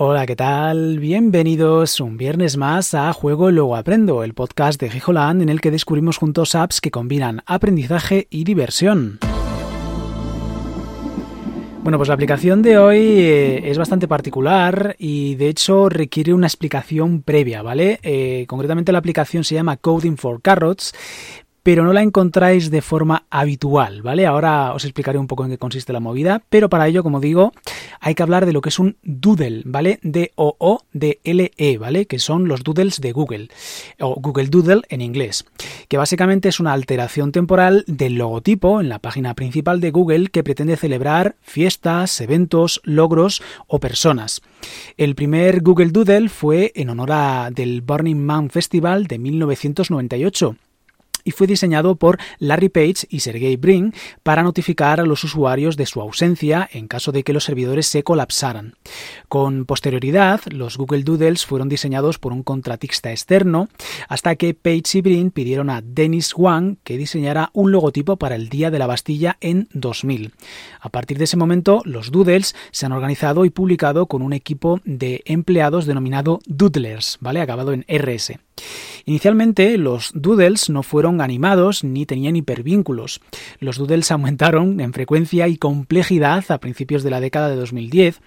Hola, ¿qué tal? Bienvenidos un viernes más a Juego Luego Aprendo, el podcast de Gijoland en el que descubrimos juntos apps que combinan aprendizaje y diversión. Bueno, pues la aplicación de hoy eh, es bastante particular y de hecho requiere una explicación previa, ¿vale? Eh, concretamente la aplicación se llama Coding for Carrots, pero no la encontráis de forma habitual, ¿vale? Ahora os explicaré un poco en qué consiste la movida, pero para ello, como digo, hay que hablar de lo que es un doodle, ¿vale? D-O-O-D-L-E, ¿vale? Que son los doodles de Google, o Google Doodle en inglés, que básicamente es una alteración temporal del logotipo en la página principal de Google que pretende celebrar fiestas, eventos, logros o personas. El primer Google Doodle fue en honor a del Burning Man Festival de 1998 y fue diseñado por Larry Page y Sergey Brin para notificar a los usuarios de su ausencia en caso de que los servidores se colapsaran. Con posterioridad, los Google Doodles fueron diseñados por un contratista externo hasta que Page y Brin pidieron a Dennis Wang que diseñara un logotipo para el Día de la Bastilla en 2000. A partir de ese momento, los Doodles se han organizado y publicado con un equipo de empleados denominado Doodlers, ¿vale? Acabado en RS. Inicialmente los doodles no fueron animados ni tenían hipervínculos. Los doodles aumentaron en frecuencia y complejidad a principios de la década de 2010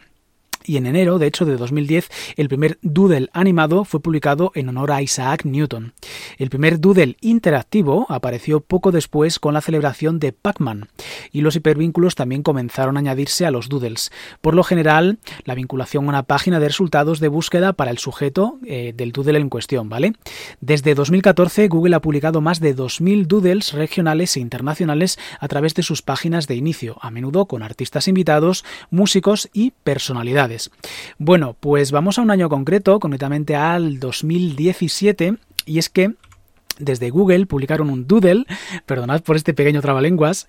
y en enero, de hecho, de 2010, el primer doodle animado fue publicado en honor a Isaac Newton. El primer doodle interactivo apareció poco después con la celebración de Pac-Man, y los hipervínculos también comenzaron a añadirse a los doodles. Por lo general, la vinculación a una página de resultados de búsqueda para el sujeto eh, del doodle en cuestión, ¿vale? Desde 2014, Google ha publicado más de 2.000 doodles regionales e internacionales a través de sus páginas de inicio, a menudo con artistas invitados, músicos y personalidades. Bueno, pues vamos a un año concreto, concretamente al 2017, y es que desde Google publicaron un doodle, perdonad por este pequeño trabalenguas,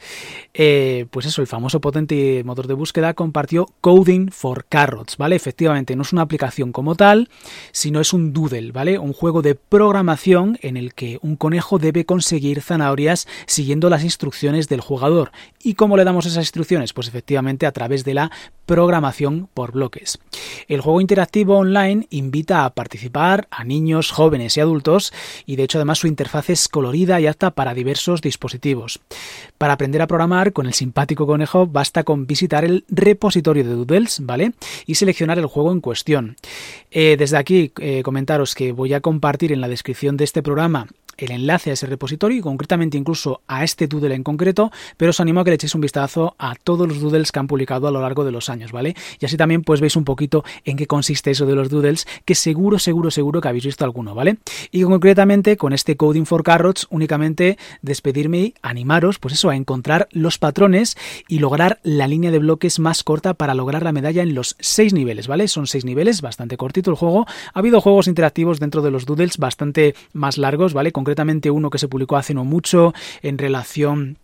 eh, pues eso, el famoso potente motor de búsqueda compartió Coding for Carrots, ¿vale? Efectivamente, no es una aplicación como tal, sino es un doodle, ¿vale? Un juego de programación en el que un conejo debe conseguir zanahorias siguiendo las instrucciones del jugador. ¿Y cómo le damos esas instrucciones? Pues efectivamente a través de la programación por bloques. El juego interactivo online invita a participar a niños, jóvenes y adultos y de hecho además su interfaz es colorida y apta para diversos dispositivos. Para aprender a programar con el simpático conejo basta con visitar el repositorio de Doodles, ¿vale? Y seleccionar el juego en cuestión. Eh, desde aquí eh, comentaros que voy a compartir en la descripción de este programa el enlace a ese repositorio y concretamente incluso a este doodle en concreto, pero os animo a que le echéis un vistazo a todos los doodles que han publicado a lo largo de los años, ¿vale? Y así también pues veis un poquito en qué consiste eso de los doodles, que seguro, seguro, seguro que habéis visto alguno, ¿vale? Y concretamente con este Coding for Carrots únicamente despedirme y animaros, pues eso, a encontrar los patrones y lograr la línea de bloques más corta para lograr la medalla en los seis niveles, ¿vale? Son seis niveles, bastante cortito el juego. Ha habido juegos interactivos dentro de los doodles bastante más largos, ¿vale? Concretamente uno que se publicó hace no mucho en relación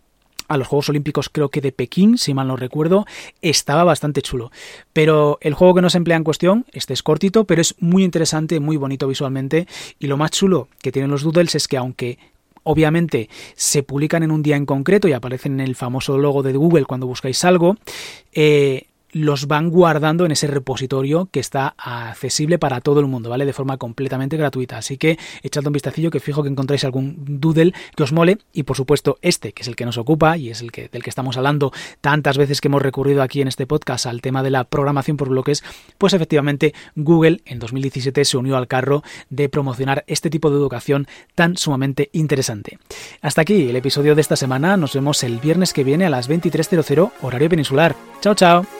a los Juegos Olímpicos creo que de Pekín, si mal no recuerdo, estaba bastante chulo. Pero el juego que nos emplea en cuestión, este es cortito, pero es muy interesante, muy bonito visualmente, y lo más chulo que tienen los doodles es que aunque obviamente se publican en un día en concreto y aparecen en el famoso logo de Google cuando buscáis algo, eh, los van guardando en ese repositorio que está accesible para todo el mundo, ¿vale? De forma completamente gratuita. Así que echad un vistacillo que fijo que encontráis algún doodle que os mole y por supuesto este, que es el que nos ocupa y es el que del que estamos hablando tantas veces que hemos recurrido aquí en este podcast al tema de la programación por bloques, pues efectivamente Google en 2017 se unió al carro de promocionar este tipo de educación tan sumamente interesante. Hasta aquí el episodio de esta semana, nos vemos el viernes que viene a las 23:00 horario peninsular. Chao, chao.